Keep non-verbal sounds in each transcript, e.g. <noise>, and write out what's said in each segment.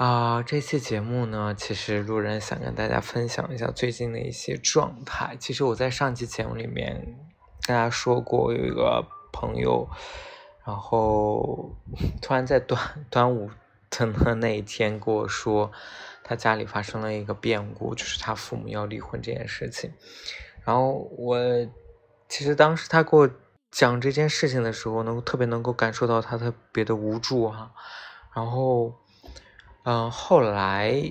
啊，这期节目呢，其实路人想跟大家分享一下最近的一些状态。其实我在上期节目里面跟大家说过，有一个朋友，然后 <laughs> 突然在端 <laughs> 端午的那一天跟我说，他家里发生了一个变故，就是他父母要离婚这件事情。然后我其实当时他给我讲这件事情的时候，能特别能够感受到他特别的无助哈，然后。嗯，后来，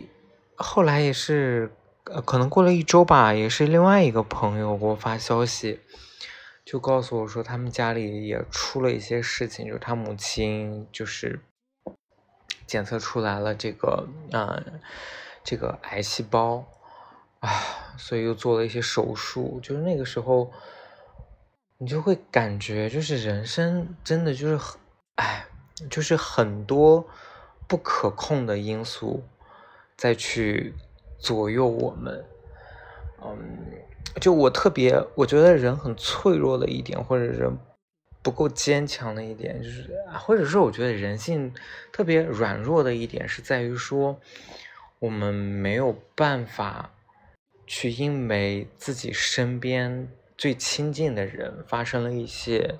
后来也是，呃，可能过了一周吧，也是另外一个朋友给我发消息，就告诉我说他们家里也出了一些事情，就是他母亲就是检测出来了这个，嗯，这个癌细胞啊，所以又做了一些手术。就是那个时候，你就会感觉，就是人生真的就是很，哎，就是很多。不可控的因素再去左右我们，嗯，就我特别，我觉得人很脆弱的一点，或者人不够坚强的一点，就是，或者说我觉得人性特别软弱的一点，是在于说我们没有办法去因为自己身边最亲近的人发生了一些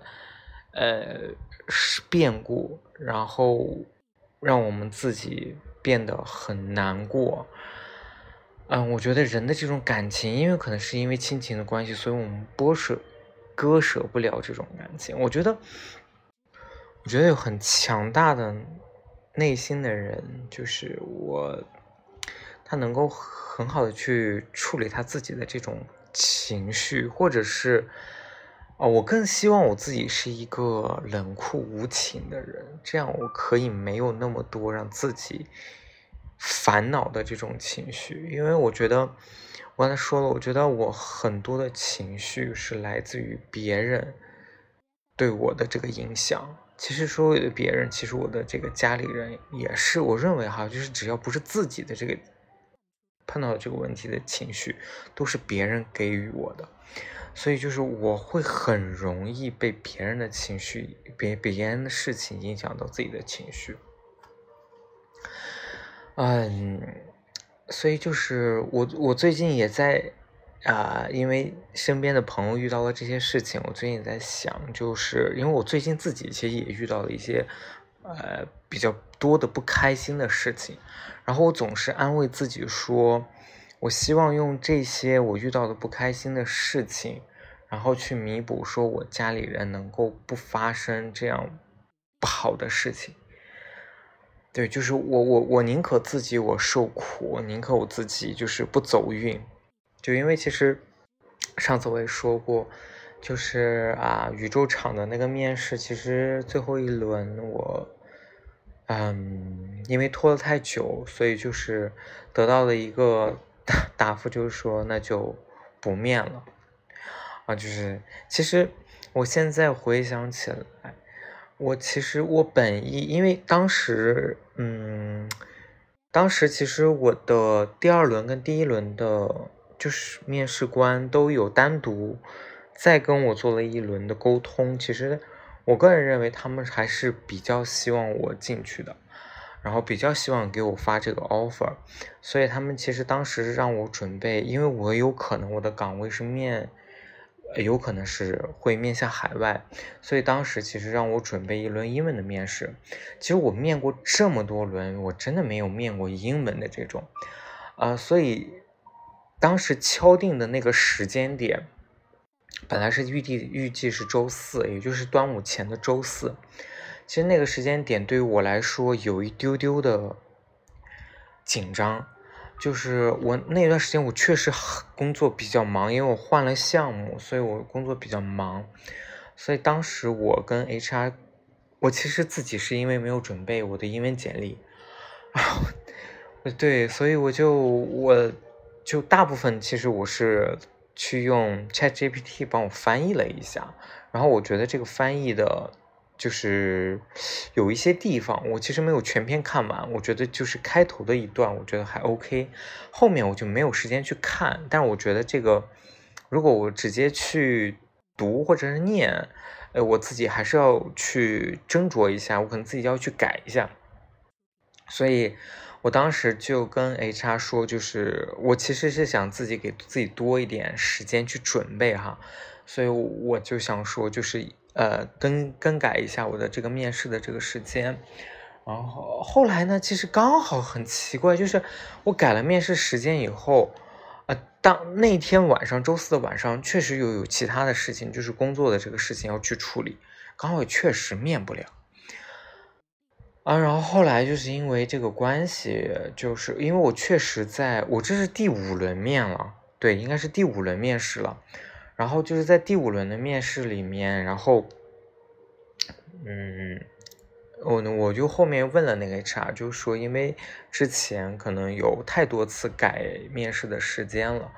呃变故，然后。让我们自己变得很难过，嗯，我觉得人的这种感情，因为可能是因为亲情的关系，所以我们剥舍、割舍不了这种感情。我觉得，我觉得有很强大的内心的人，就是我，他能够很好的去处理他自己的这种情绪，或者是。哦，我更希望我自己是一个冷酷无情的人，这样我可以没有那么多让自己烦恼的这种情绪。因为我觉得，我刚才说了，我觉得我很多的情绪是来自于别人对我的这个影响。其实说别人，其实我的这个家里人也是。我认为哈，就是只要不是自己的这个碰到这个问题的情绪，都是别人给予我的。所以就是我会很容易被别人的情绪、别别人的事情影响到自己的情绪。嗯，所以就是我我最近也在啊，因为身边的朋友遇到了这些事情，我最近也在想，就是因为我最近自己其实也遇到了一些呃比较多的不开心的事情，然后我总是安慰自己说，我希望用这些我遇到的不开心的事情。然后去弥补，说我家里人能够不发生这样不好的事情。对，就是我我我宁可自己我受苦，我宁可我自己就是不走运。就因为其实上次我也说过，就是啊，宇宙场的那个面试，其实最后一轮我，嗯，因为拖得太久，所以就是得到了一个 <laughs> 答复，就是说那就不面了。啊，就是其实我现在回想起来，我其实我本意，因为当时，嗯，当时其实我的第二轮跟第一轮的，就是面试官都有单独再跟我做了一轮的沟通。其实我个人认为他们还是比较希望我进去的，然后比较希望给我发这个 offer，所以他们其实当时让我准备，因为我有可能我的岗位是面。有可能是会面向海外，所以当时其实让我准备一轮英文的面试。其实我面过这么多轮，我真的没有面过英文的这种，啊，所以当时敲定的那个时间点，本来是预计预计是周四，也就是端午前的周四。其实那个时间点对于我来说有一丢丢的紧张。就是我那段时间，我确实工作比较忙，因为我换了项目，所以我工作比较忙。所以当时我跟 HR，我其实自己是因为没有准备我的英文简历，对，所以我就我就大部分其实我是去用 ChatGPT 帮我翻译了一下，然后我觉得这个翻译的。就是有一些地方，我其实没有全篇看完。我觉得就是开头的一段，我觉得还 OK，后面我就没有时间去看。但是我觉得这个，如果我直接去读或者是念，呃，我自己还是要去斟酌一下，我可能自己要去改一下。所以我当时就跟 HR 说，就是我其实是想自己给自己多一点时间去准备哈，所以我就想说，就是。呃，更更改一下我的这个面试的这个时间，然后后来呢，其实刚好很奇怪，就是我改了面试时间以后，呃，当那天晚上周四的晚上，确实又有其他的事情，就是工作的这个事情要去处理，刚好也确实面不了，啊，然后后来就是因为这个关系，就是因为我确实在我这是第五轮面了，对，应该是第五轮面试了。然后就是在第五轮的面试里面，然后，嗯，我我就后面问了那个 HR，就说因为之前可能有太多次改面试的时间了，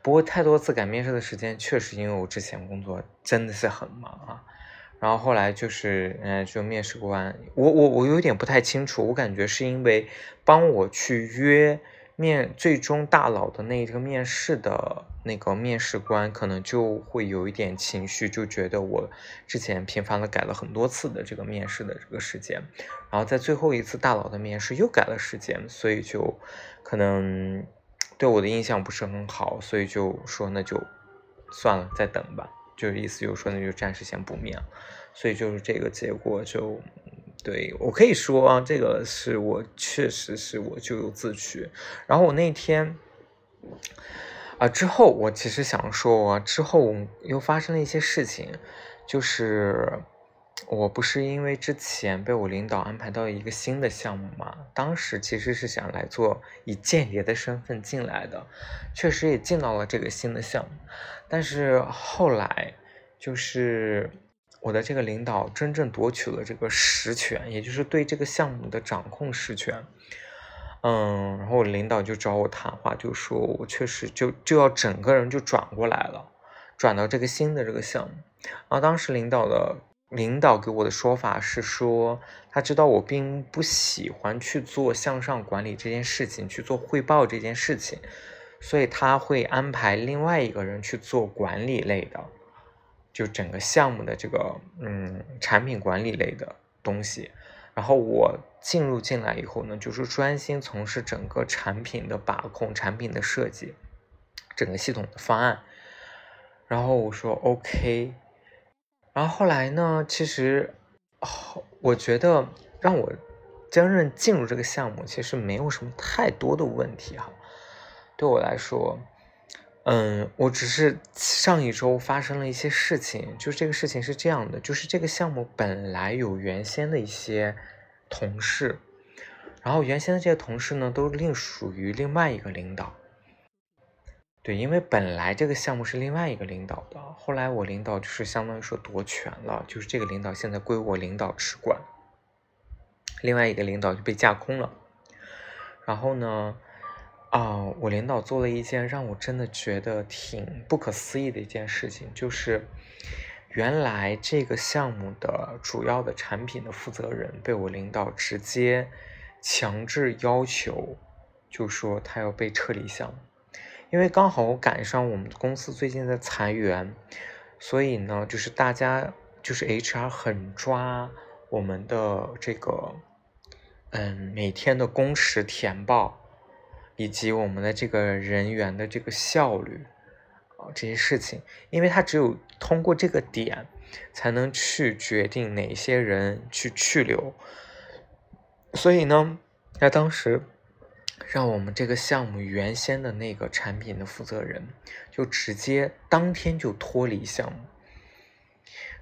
不过太多次改面试的时间确实因为我之前工作真的是很忙啊。然后后来就是，嗯，就面试官，我我我有点不太清楚，我感觉是因为帮我去约。面最终大佬的那个面试的那个面试官可能就会有一点情绪，就觉得我之前频繁的改了很多次的这个面试的这个时间，然后在最后一次大佬的面试又改了时间，所以就可能对我的印象不是很好，所以就说那就算了，再等吧，就是意思就是说那就暂时先不面了，所以就是这个结果就。对我可以说啊，这个是我确实是我咎由自取。然后我那天啊之后，我其实想说，之后又发生了一些事情，就是我不是因为之前被我领导安排到一个新的项目嘛，当时其实是想来做以间谍的身份进来的，确实也进到了这个新的项目，但是后来就是。我的这个领导真正夺取了这个实权，也就是对这个项目的掌控实权。嗯，然后我领导就找我谈话，就说我确实就就要整个人就转过来了，转到这个新的这个项目。然后当时领导的领导给我的说法是说，他知道我并不喜欢去做向上管理这件事情，去做汇报这件事情，所以他会安排另外一个人去做管理类的。就整个项目的这个嗯产品管理类的东西，然后我进入进来以后呢，就是专心从事整个产品的把控、产品的设计、整个系统的方案。然后我说 OK，然后后来呢，其实我觉得让我真正进入这个项目，其实没有什么太多的问题哈，对我来说。嗯，我只是上一周发生了一些事情，就是这个事情是这样的，就是这个项目本来有原先的一些同事，然后原先的这些同事呢都另属于另外一个领导，对，因为本来这个项目是另外一个领导的，后来我领导就是相当于说夺权了，就是这个领导现在归我领导持管，另外一个领导就被架空了，然后呢？啊，我领导做了一件让我真的觉得挺不可思议的一件事情，就是原来这个项目的主要的产品的负责人被我领导直接强制要求，就说他要被撤离项目，因为刚好赶上我们公司最近在裁员，所以呢，就是大家就是 HR 很抓我们的这个，嗯，每天的工时填报。以及我们的这个人员的这个效率啊，这些事情，因为他只有通过这个点，才能去决定哪些人去去留。所以呢，在当时让我们这个项目原先的那个产品的负责人，就直接当天就脱离项目，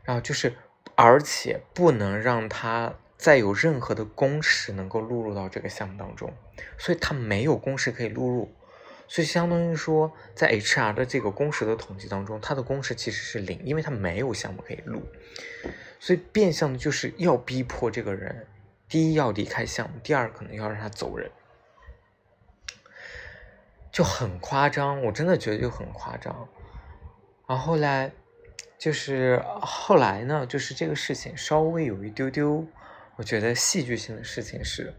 然后就是，而且不能让他。再有任何的工时能够录入到这个项目当中，所以他没有工时可以录入，所以相当于说，在 HR 的这个工时的统计当中，他的工时其实是零，因为他没有项目可以录，所以变相的就是要逼迫这个人，第一要离开项目，第二可能要让他走人。就很夸张，我真的觉得就很夸张。然后后来就是后来呢，就是这个事情稍微有一丢丢，我觉得戏剧性的事情是，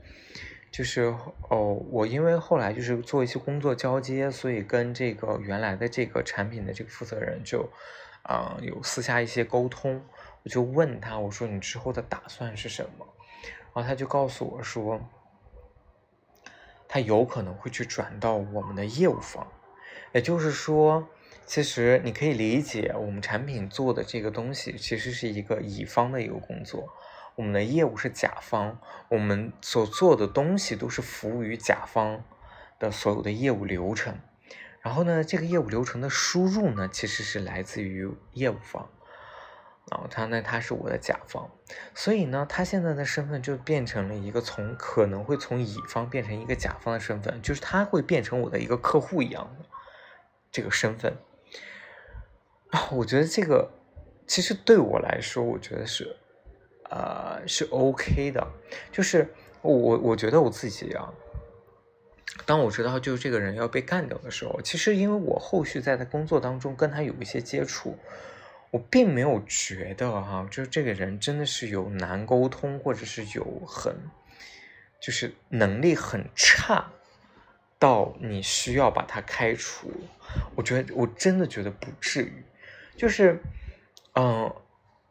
就是哦，我因为后来就是做一些工作交接，所以跟这个原来的这个产品的这个负责人就啊有私下一些沟通，我就问他，我说你之后的打算是什么？然后他就告诉我说。他有可能会去转到我们的业务方，也就是说，其实你可以理解，我们产品做的这个东西其实是一个乙方的一个工作，我们的业务是甲方，我们所做的东西都是服务于甲方的所有的业务流程，然后呢，这个业务流程的输入呢，其实是来自于业务方。然后他呢，他是我的甲方，所以呢，他现在的身份就变成了一个从可能会从乙方变成一个甲方的身份，就是他会变成我的一个客户一样的这个身份。啊，我觉得这个其实对我来说，我觉得是呃是 OK 的，就是我我觉得我自己啊，当我知道就是这个人要被干掉的时候，其实因为我后续在他工作当中跟他有一些接触。我并没有觉得哈，就是这个人真的是有难沟通，或者是有很，就是能力很差，到你需要把他开除。我觉得我真的觉得不至于，就是，嗯，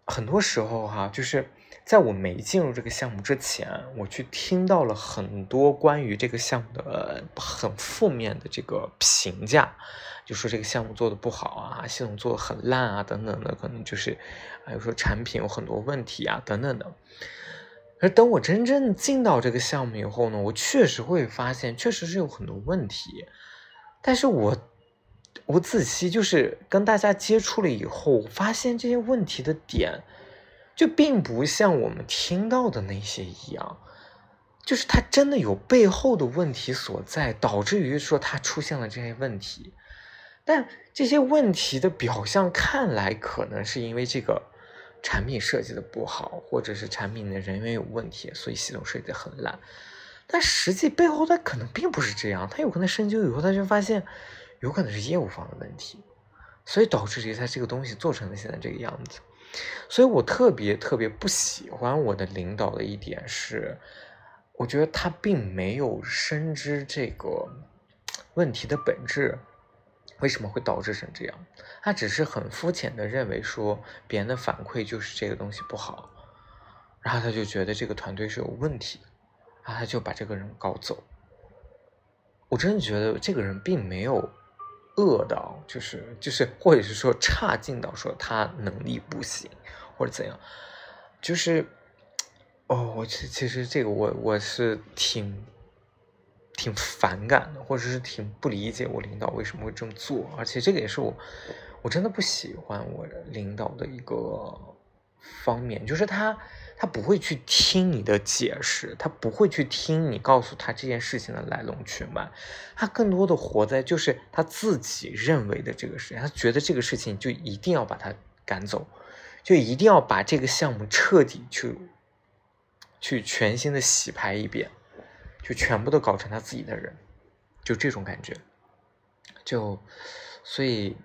很多时候哈，就是在我没进入这个项目之前，我去听到了很多关于这个项目的很负面的这个评价。就说这个项目做的不好啊，系统做的很烂啊，等等的，可能就是，还有说产品有很多问题啊，等等的。而等我真正进到这个项目以后呢，我确实会发现，确实是有很多问题。但是我我仔细就是跟大家接触了以后，发现这些问题的点，就并不像我们听到的那些一样，就是它真的有背后的问题所在，导致于说它出现了这些问题。但这些问题的表象看来可能是因为这个产品设计的不好，或者是产品的人员有问题，所以系统设计的很烂。但实际背后它可能并不是这样，他有可能深究以后，他就发现有可能是业务方的问题，所以导致于他这个东西做成了现在这个样子。所以我特别特别不喜欢我的领导的一点是，我觉得他并没有深知这个问题的本质。为什么会导致成这样？他只是很肤浅的认为说别人的反馈就是这个东西不好，然后他就觉得这个团队是有问题，然后他就把这个人搞走。我真的觉得这个人并没有恶到，就是就是，或者是说差劲到说他能力不行或者怎样，就是哦，我其其实这个我我是挺。挺反感的，或者是挺不理解我领导为什么会这么做，而且这个也是我我真的不喜欢我领导的一个方面，就是他他不会去听你的解释，他不会去听你告诉他这件事情的来龙去脉，他更多的活在就是他自己认为的这个事情，他觉得这个事情就一定要把他赶走，就一定要把这个项目彻底去去全新的洗牌一遍。就全部都搞成他自己的人，就这种感觉，就所以，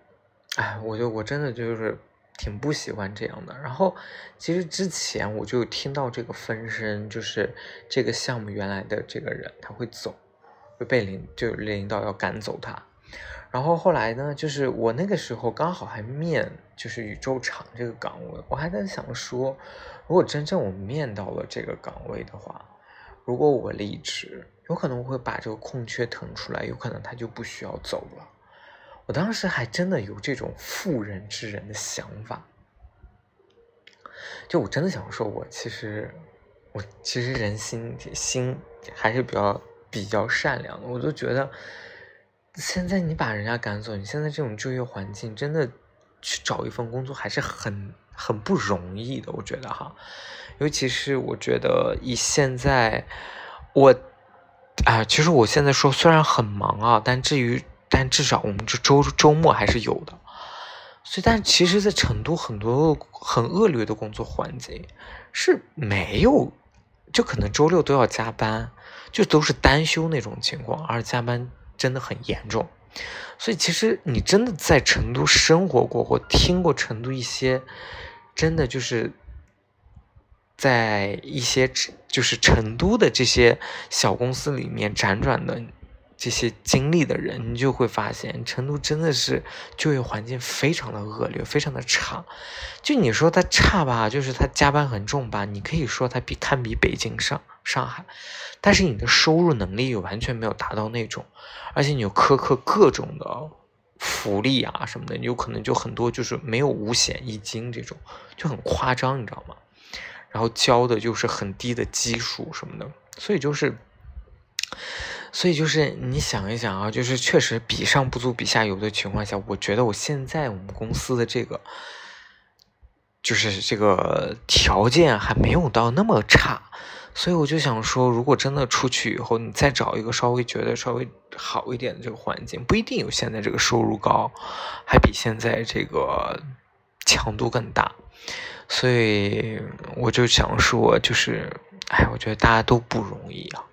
哎，我就我真的就是挺不喜欢这样的。然后，其实之前我就听到这个风声，就是这个项目原来的这个人他会走，会被领就领导要赶走他。然后后来呢，就是我那个时候刚好还面就是宇宙厂这个岗位，我还在想说，如果真正我面到了这个岗位的话。如果我离职，有可能会把这个空缺腾出来，有可能他就不需要走了。我当时还真的有这种妇人之仁的想法，就我真的想说，我其实我其实人心心还是比较比较善良的。我就觉得，现在你把人家赶走，你现在这种就业环境，真的去找一份工作还是很很不容易的。我觉得哈。尤其是我觉得以现在我，啊，其实我现在说虽然很忙啊，但至于但至少我们这周周末还是有的。所以，但其实，在成都很多很恶劣的工作环境是没有，就可能周六都要加班，就都是单休那种情况，而加班真的很严重。所以其实你真的在成都生活过或听过成都一些，真的就是在一些就是成都的这些小公司里面辗转的。这些经历的人，你就会发现，成都真的是就业环境非常的恶劣，非常的差。就你说它差吧，就是它加班很重吧，你可以说它比堪比北京、上上海，但是你的收入能力又完全没有达到那种，而且你又苛刻各种的福利啊什么的，你有可能就很多就是没有五险一金这种，就很夸张，你知道吗？然后交的就是很低的基数什么的，所以就是。所以就是你想一想啊，就是确实比上不足，比下有的情况下，我觉得我现在我们公司的这个，就是这个条件还没有到那么差，所以我就想说，如果真的出去以后，你再找一个稍微觉得稍微好一点的这个环境，不一定有现在这个收入高，还比现在这个强度更大，所以我就想说，就是，哎，我觉得大家都不容易啊。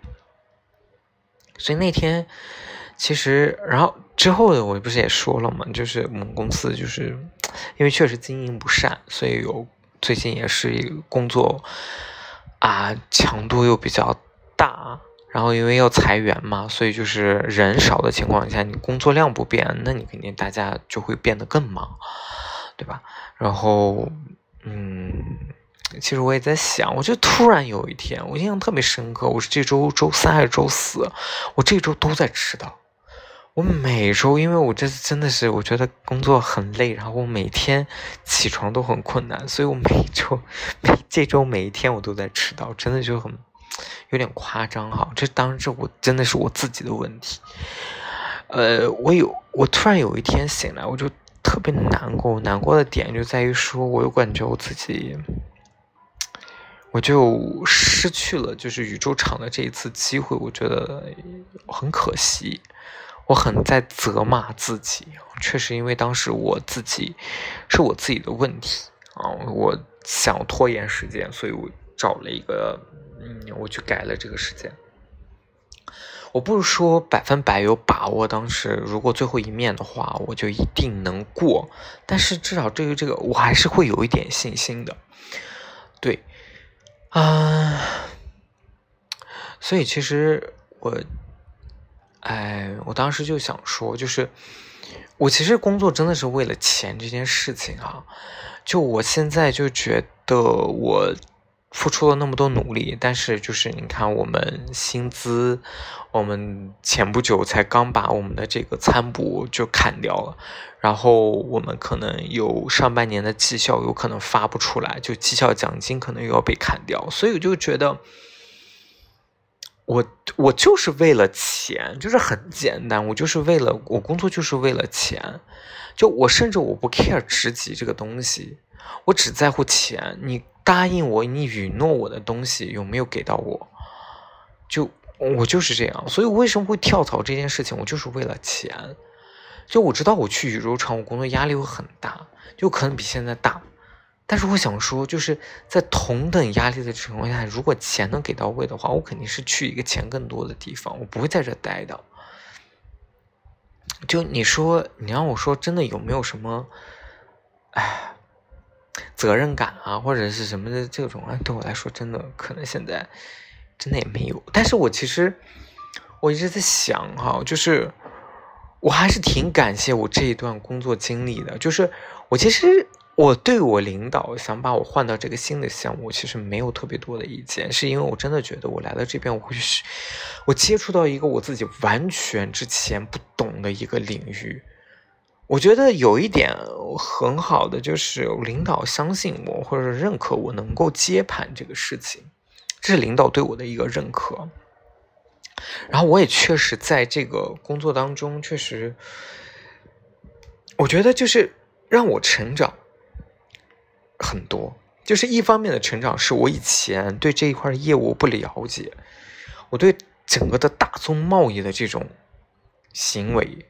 所以那天，其实，然后之后的我不是也说了嘛，就是我们公司就是因为确实经营不善，所以有最近也是工作啊强度又比较大，然后因为要裁员嘛，所以就是人少的情况下，你工作量不变，那你肯定大家就会变得更忙，对吧？然后，嗯。其实我也在想，我就突然有一天，我印象特别深刻。我是这周周三还是周四？我这周都在迟到。我每周，因为我这次真的是，我觉得工作很累，然后我每天起床都很困难，所以我每周每这周每一天我都在迟到，真的就很有点夸张哈。这当时我真的是我自己的问题。呃，我有我突然有一天醒来，我就特别难过。难过的点就在于说，我又感觉我自己。我就失去了，就是宇宙场的这一次机会，我觉得很可惜。我很在责骂自己，确实因为当时我自己是我自己的问题啊，我想拖延时间，所以我找了一个，嗯，我去改了这个时间。我不是说百分百有把握，当时如果最后一面的话，我就一定能过，但是至少对于这个，我还是会有一点信心的，对。啊，所以其实我，哎，我当时就想说，就是我其实工作真的是为了钱这件事情啊。就我现在就觉得我付出了那么多努力，但是就是你看，我们薪资，我们前不久才刚把我们的这个餐补就砍掉了。然后我们可能有上半年的绩效有可能发不出来，就绩效奖金可能又要被砍掉，所以我就觉得，我我就是为了钱，就是很简单，我就是为了我工作就是为了钱，就我甚至我不 care 职级这个东西，我只在乎钱。你答应我，你允诺我的东西有没有给到我？就我就是这样，所以为什么会跳槽这件事情，我就是为了钱。就我知道我去宇宙厂，我工作压力会很大，就可能比现在大。但是我想说，就是在同等压力的情况下，如果钱能给到位的话，我肯定是去一个钱更多的地方，我不会在这待的。就你说，你让我说，真的有没有什么，哎，责任感啊，或者是什么的这种啊？对我来说，真的可能现在真的也没有。但是我其实我一直在想哈，就是。我还是挺感谢我这一段工作经历的，就是我其实我对我领导想把我换到这个新的项目，其实没有特别多的意见，是因为我真的觉得我来到这边，我会是，我接触到一个我自己完全之前不懂的一个领域，我觉得有一点很好的就是领导相信我或者认可我能够接盘这个事情，这是领导对我的一个认可。然后我也确实在这个工作当中，确实，我觉得就是让我成长很多。就是一方面的成长，是我以前对这一块业务不了解，我对整个的大宗贸易的这种行为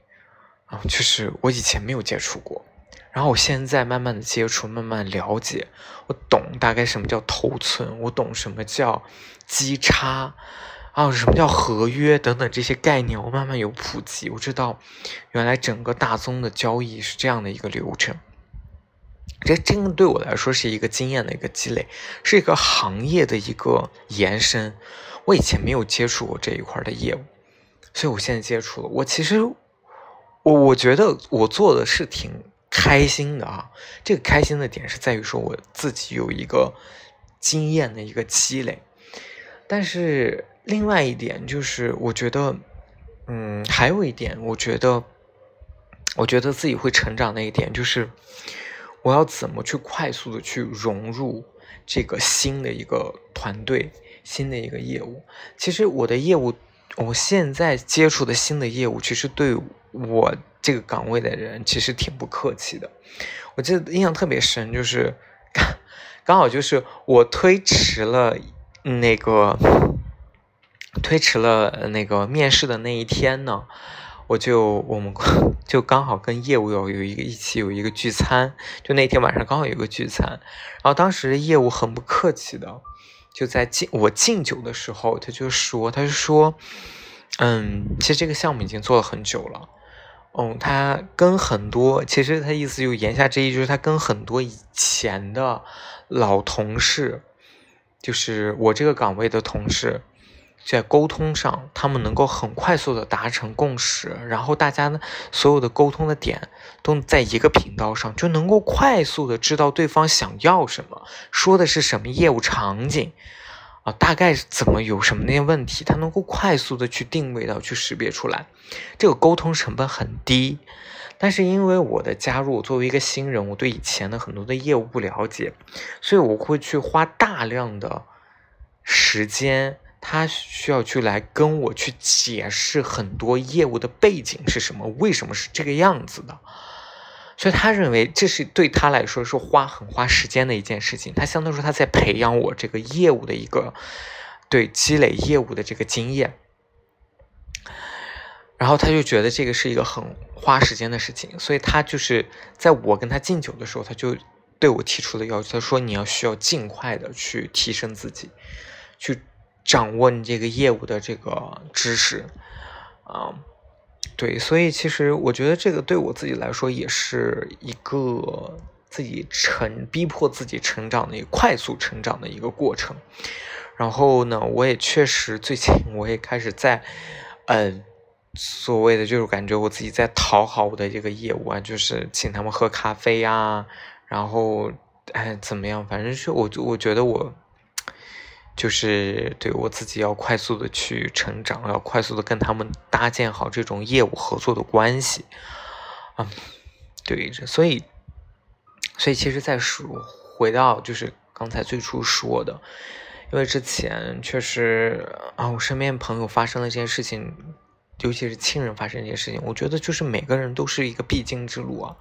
啊，就是我以前没有接触过。然后我现在慢慢的接触，慢慢了解，我懂大概什么叫头寸，我懂什么叫基差。啊，什么叫合约等等这些概念，我慢慢有普及，我知道原来整个大宗的交易是这样的一个流程。这真的对我来说是一个经验的一个积累，是一个行业的一个延伸。我以前没有接触过这一块的业务，所以我现在接触了。我其实，我我觉得我做的是挺开心的啊。这个开心的点是在于说我自己有一个经验的一个积累，但是。另外一点就是，我觉得，嗯，还有一点，我觉得，我觉得自己会成长的一点就是，我要怎么去快速的去融入这个新的一个团队、新的一个业务。其实我的业务，我现在接触的新的业务，其实对我这个岗位的人其实挺不客气的。我记得印象特别深，就是刚好就是我推迟了那个。推迟了那个面试的那一天呢，我就我们就刚好跟业务有有一个一起有一个聚餐，就那天晚上刚好有个聚餐，然后当时业务很不客气的，就在敬我敬酒的时候，他就说，他就说，嗯，其实这个项目已经做了很久了，嗯，他跟很多，其实他意思就言下之意就是他跟很多以前的老同事，就是我这个岗位的同事。在沟通上，他们能够很快速的达成共识，然后大家呢，所有的沟通的点都在一个频道上，就能够快速的知道对方想要什么，说的是什么业务场景，啊，大概怎么有什么那些问题，他能够快速的去定位到，去识别出来，这个沟通成本很低。但是因为我的加入，作为一个新人，我对以前的很多的业务不了解，所以我会去花大量的时间。他需要去来跟我去解释很多业务的背景是什么，为什么是这个样子的，所以他认为这是对他来说是花很花时间的一件事情。他相当于说他在培养我这个业务的一个对积累业务的这个经验，然后他就觉得这个是一个很花时间的事情，所以他就是在我跟他敬酒的时候，他就对我提出了要求，他说你要需要尽快的去提升自己，去。掌握你这个业务的这个知识，啊，对，所以其实我觉得这个对我自己来说也是一个自己成逼迫自己成长的一个快速成长的一个过程。然后呢，我也确实最近我也开始在，嗯，所谓的就是感觉我自己在讨好我的这个业务啊，就是请他们喝咖啡呀，然后哎怎么样，反正是我我觉得我。就是对我自己要快速的去成长，要快速的跟他们搭建好这种业务合作的关系，啊，对，所以，所以其实，在说回到就是刚才最初说的，因为之前确实啊，我身边朋友发生了这件事情，尤其是亲人发生这件事情，我觉得就是每个人都是一个必经之路啊，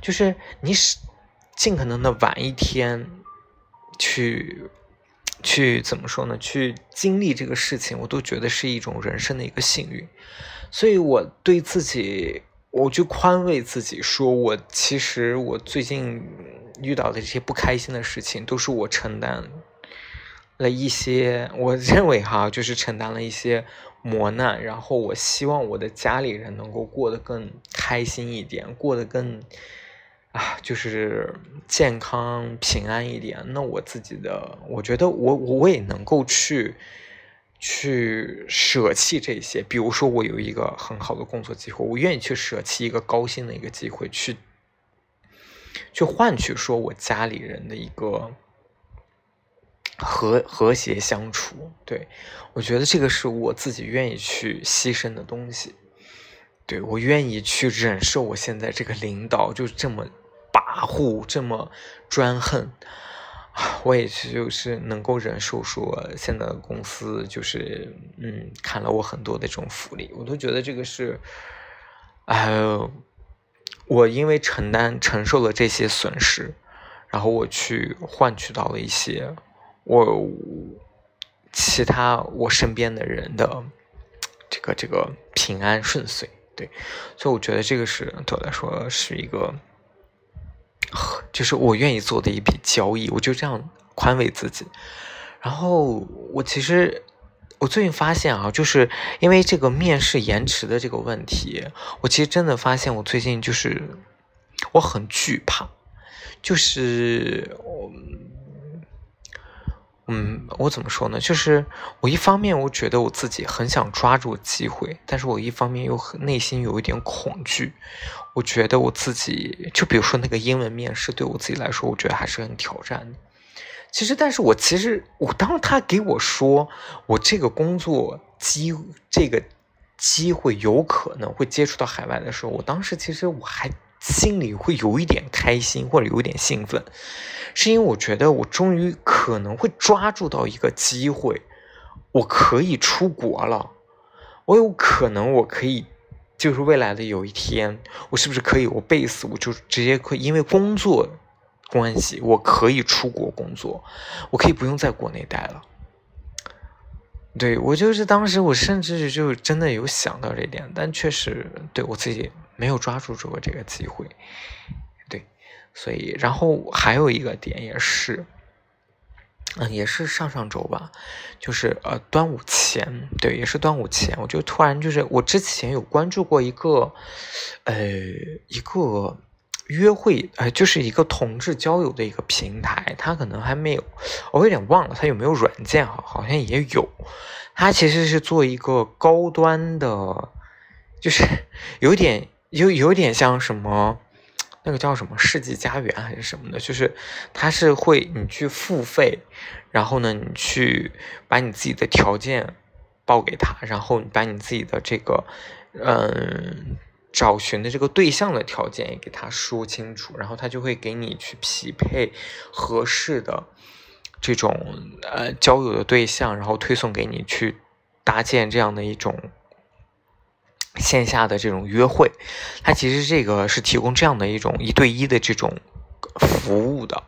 就是你是尽可能的晚一天去。去怎么说呢？去经历这个事情，我都觉得是一种人生的一个幸运，所以我对自己，我就宽慰自己，说我其实我最近遇到的这些不开心的事情，都是我承担了一些，我认为哈，就是承担了一些磨难，然后我希望我的家里人能够过得更开心一点，过得更。啊，就是健康平安一点。那我自己的，我觉得我我也能够去去舍弃这些。比如说，我有一个很好的工作机会，我愿意去舍弃一个高薪的一个机会，去去换取说我家里人的一个和和谐相处。对我觉得这个是我自己愿意去牺牲的东西。对我愿意去忍受我现在这个领导就这么。跋扈这么专横，<sighs> 我也是就是能够忍受说现在的公司就是嗯砍了我很多的这种福利，我都觉得这个是，哎，我因为承担承受了这些损失，然后我去换取到了一些我其他我身边的人的这个这个平安顺遂，对，所以我觉得这个是对我来说是一个。就是我愿意做的一笔交易，我就这样宽慰自己。然后我其实我最近发现啊，就是因为这个面试延迟的这个问题，我其实真的发现我最近就是我很惧怕，就是我。嗯，我怎么说呢？就是我一方面我觉得我自己很想抓住机会，但是我一方面又内心有一点恐惧。我觉得我自己，就比如说那个英文面试，对我自己来说，我觉得还是很挑战的。其实，但是我其实我当他给我说我这个工作机这个机会有可能会接触到海外的时候，我当时其实我还。心里会有一点开心，或者有一点兴奋，是因为我觉得我终于可能会抓住到一个机会，我可以出国了，我有可能我可以，就是未来的有一天，我是不是可以我 base 我就直接可以因为工作关系，我可以出国工作，我可以不用在国内待了。对我就是当时我甚至就真的有想到这点，但确实对我自己。没有抓住住过这个机会，对，所以然后还有一个点也是，嗯，也是上上周吧，就是呃端午前，对，也是端午前，我就突然就是我之前有关注过一个，呃，一个约会，呃，就是一个同志交友的一个平台，它可能还没有，我有点忘了它有没有软件哈，好像也有，它其实是做一个高端的，就是 <laughs> 有点。有有点像什么，那个叫什么世纪佳缘还是什么的，就是它是会你去付费，然后呢，你去把你自己的条件报给他，然后你把你自己的这个嗯找寻的这个对象的条件也给他说清楚，然后他就会给你去匹配合适的这种呃交友的对象，然后推送给你去搭建这样的一种。线下的这种约会，它其实这个是提供这样的一种一对一的这种服务的。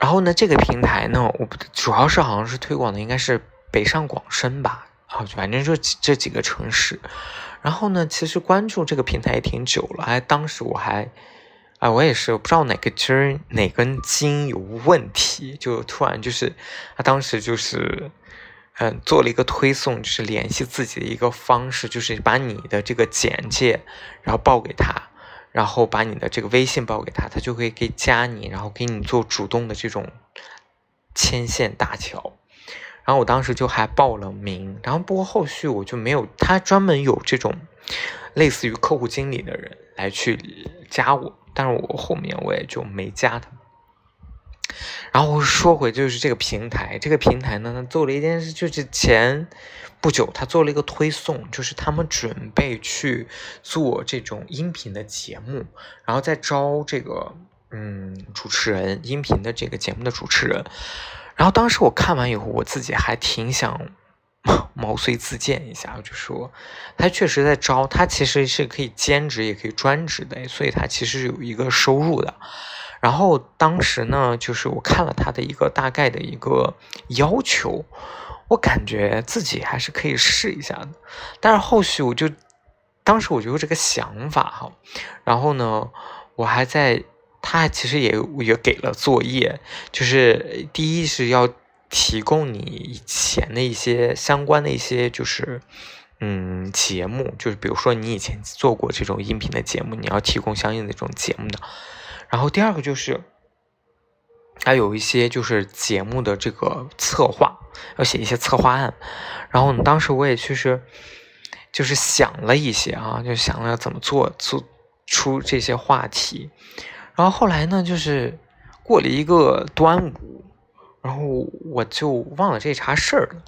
然后呢，这个平台呢，我主要是好像是推广的应该是北上广深吧，啊，反正就这几个城市。然后呢，其实关注这个平台也挺久了，哎，当时我还，哎，我也是不知道哪个筋哪根筋有问题，就突然就是，他当时就是。嗯，做了一个推送，就是联系自己的一个方式，就是把你的这个简介，然后报给他，然后把你的这个微信报给他，他就会给加你，然后给你做主动的这种牵线搭桥。然后我当时就还报了名，然后不过后续我就没有，他专门有这种类似于客户经理的人来去加我，但是我后面我也就没加他。然后说回就是这个平台，这个平台呢，他做了一件事，就是前不久他做了一个推送，就是他们准备去做这种音频的节目，然后再招这个嗯主持人，音频的这个节目的主持人。然后当时我看完以后，我自己还挺想毛遂自荐一下，就说他确实在招，他其实是可以兼职也可以专职的，所以他其实有一个收入的。然后当时呢，就是我看了他的一个大概的一个要求，我感觉自己还是可以试一下的。但是后续我就，当时我就有这个想法哈。然后呢，我还在，他其实也也给了作业，就是第一是要提供你以前的一些相关的一些就是嗯节目，就是比如说你以前做过这种音频的节目，你要提供相应的这种节目的。然后第二个就是，还有一些就是节目的这个策划，要写一些策划案。然后呢，当时我也确实就是想了一些啊，就想了怎么做做出这些话题。然后后来呢，就是过了一个端午，然后我就忘了这茬事儿了。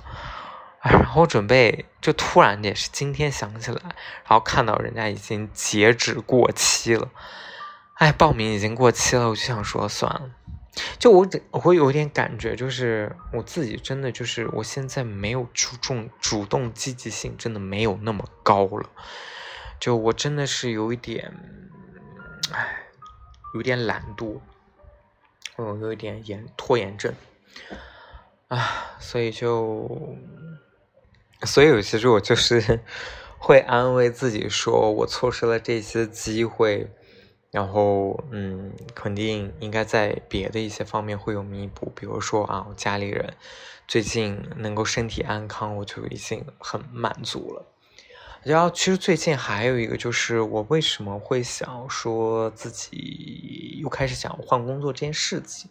哎，然后准备就突然也是今天想起来，然后看到人家已经截止过期了。哎，报名已经过期了，我就想说算了。就我，我会有点感觉，就是我自己真的就是我现在没有注重主动积极性，真的没有那么高了。就我真的是有一点，有点懒惰，我有一点延拖延症啊，所以就，所以其实我就是 <laughs> 会安慰自己说，我错失了这些机会。然后，嗯，肯定应该在别的一些方面会有弥补，比如说啊，我家里人最近能够身体安康，我就已经很满足了。然后，其实最近还有一个，就是我为什么会想说自己又开始想换工作这件事情。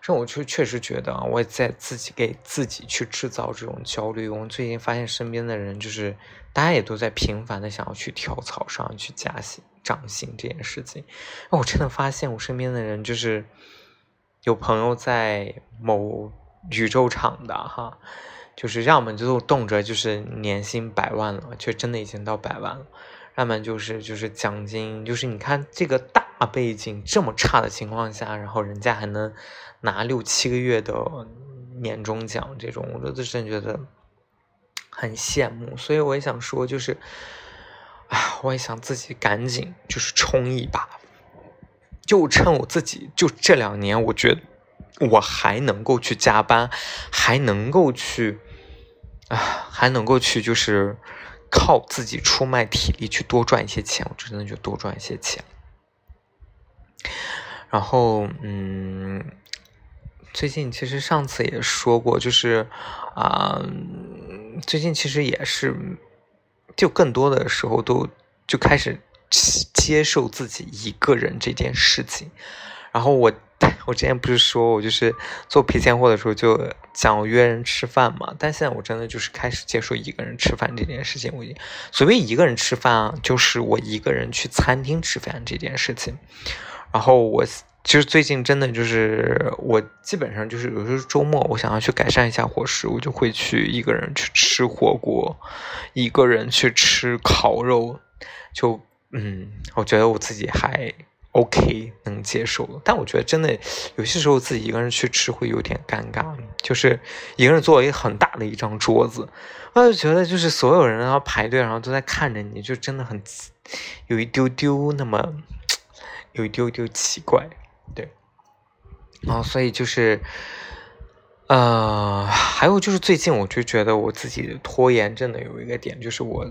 这我就确实觉得啊，我也在自己给自己去制造这种焦虑。我最近发现身边的人，就是大家也都在频繁的想要去跳槽，上去加薪、涨薪这件事情。我真的发现我身边的人，就是有朋友在某宇宙厂的哈。就是要么就动辄就是年薪百万了，就真的已经到百万了；要么就是就是奖金，就是你看这个大背景这么差的情况下，然后人家还能拿六七个月的年终奖，这种我就真觉得很羡慕。所以我也想说，就是，啊，我也想自己赶紧就是冲一把，就趁我自己就这两年，我觉得我还能够去加班，还能够去。啊，还能够去就是靠自己出卖体力去多赚一些钱，我真的就多赚一些钱。然后，嗯，最近其实上次也说过，就是啊，最近其实也是，就更多的时候都就开始接受自己一个人这件事情。然后我。我之前不是说我就是做赔钱货的时候就讲我约人吃饭嘛，但现在我真的就是开始接受一个人吃饭这件事情。我已经所谓一个人吃饭啊，就是我一个人去餐厅吃饭这件事情。然后我其实最近真的就是我基本上就是有时候周末我想要去改善一下伙食，我就会去一个人去吃火锅，一个人去吃烤肉。就嗯，我觉得我自己还。OK，能接受，但我觉得真的有些时候自己一个人去吃会有点尴尬，就是一个人坐一个很大的一张桌子，我就觉得就是所有人要排队，然后都在看着你，就真的很有一丢丢那么有一丢丢奇怪，对，然后所以就是呃，还有就是最近我就觉得我自己拖延症的有一个点，就是我。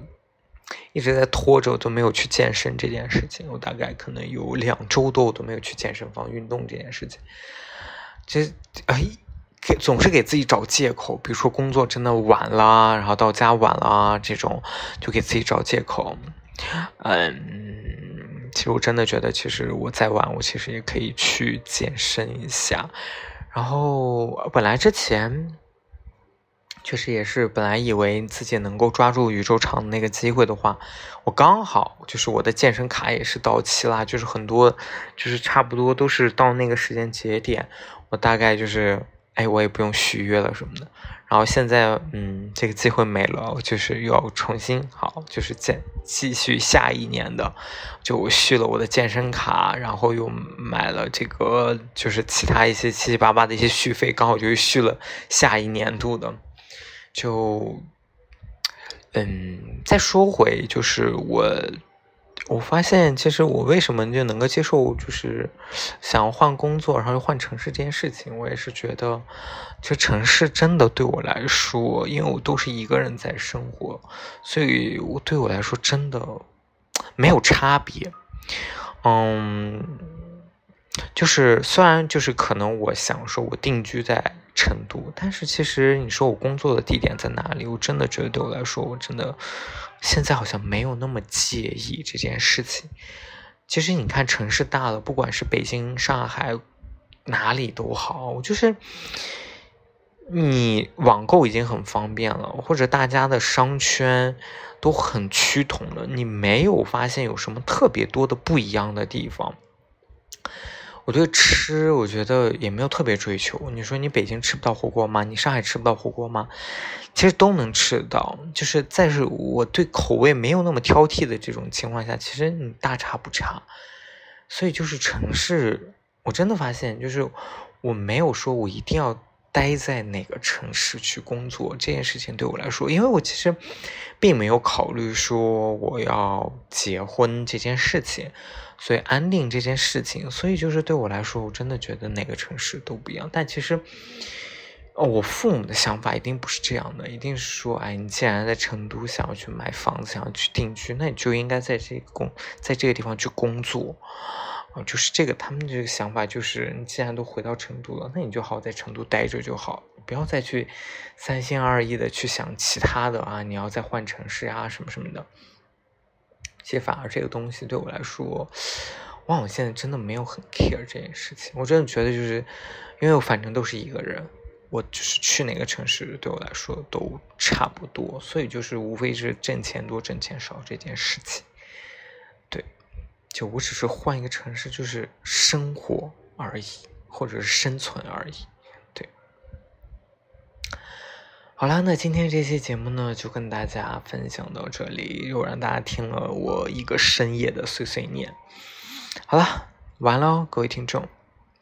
一直在拖着，我都没有去健身这件事情。我大概可能有两周多，我都没有去健身房运动这件事情。这哎，给总是给自己找借口，比如说工作真的晚了，然后到家晚了这种，就给自己找借口。嗯，其实我真的觉得，其实我再晚，我其实也可以去健身一下。然后本来之前。确实也是，本来以为自己能够抓住宇宙场那个机会的话，我刚好就是我的健身卡也是到期啦，就是很多，就是差不多都是到那个时间节点，我大概就是，哎，我也不用续约了什么的。然后现在，嗯，这个机会没了，就是又要重新好，就是再继续下一年的，就续了我的健身卡，然后又买了这个，就是其他一些七七八八的一些续费，刚好就续了下一年度的。就，嗯，再说回，就是我，我发现其实我为什么就能够接受，就是想要换工作，然后又换城市这件事情，我也是觉得，这城市真的对我来说，因为我都是一个人在生活，所以我对我来说真的没有差别，嗯，就是虽然就是可能我想说，我定居在。成都，但是其实你说我工作的地点在哪里，我真的觉得对我来说，我真的现在好像没有那么介意这件事情。其实你看城市大了，不管是北京、上海，哪里都好，就是你网购已经很方便了，或者大家的商圈都很趋同了，你没有发现有什么特别多的不一样的地方。我对吃，我觉得也没有特别追求。你说你北京吃不到火锅吗？你上海吃不到火锅吗？其实都能吃得到。就是在是我对口味没有那么挑剔的这种情况下，其实你大差不差。所以就是城市，我真的发现，就是我没有说我一定要待在哪个城市去工作这件事情对我来说，因为我其实并没有考虑说我要结婚这件事情。所以安定这件事情，所以就是对我来说，我真的觉得哪个城市都不一样。但其实，哦，我父母的想法一定不是这样的，一定是说，哎，你既然在成都想要去买房子，想要去定居，那你就应该在这个工，在这个地方去工作，就是这个他们这个想法就是，你既然都回到成都了，那你就好在成都待着就好。不要再去三心二意的去想其他的啊，你要再换城市啊，什么什么的。其实反而这个东西对我来说，哇，我现在真的没有很 care 这件事情。我真的觉得就是，因为我反正都是一个人，我就是去哪个城市对我来说都差不多，所以就是无非是挣钱多挣钱少这件事情。对，就我只是换一个城市，就是生活而已，或者是生存而已。对好啦，那今天这期节目呢，就跟大家分享到这里，又让大家听了我一个深夜的碎碎念。好了，完了，各位听众，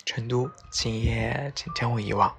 成都今夜请将我遗忘。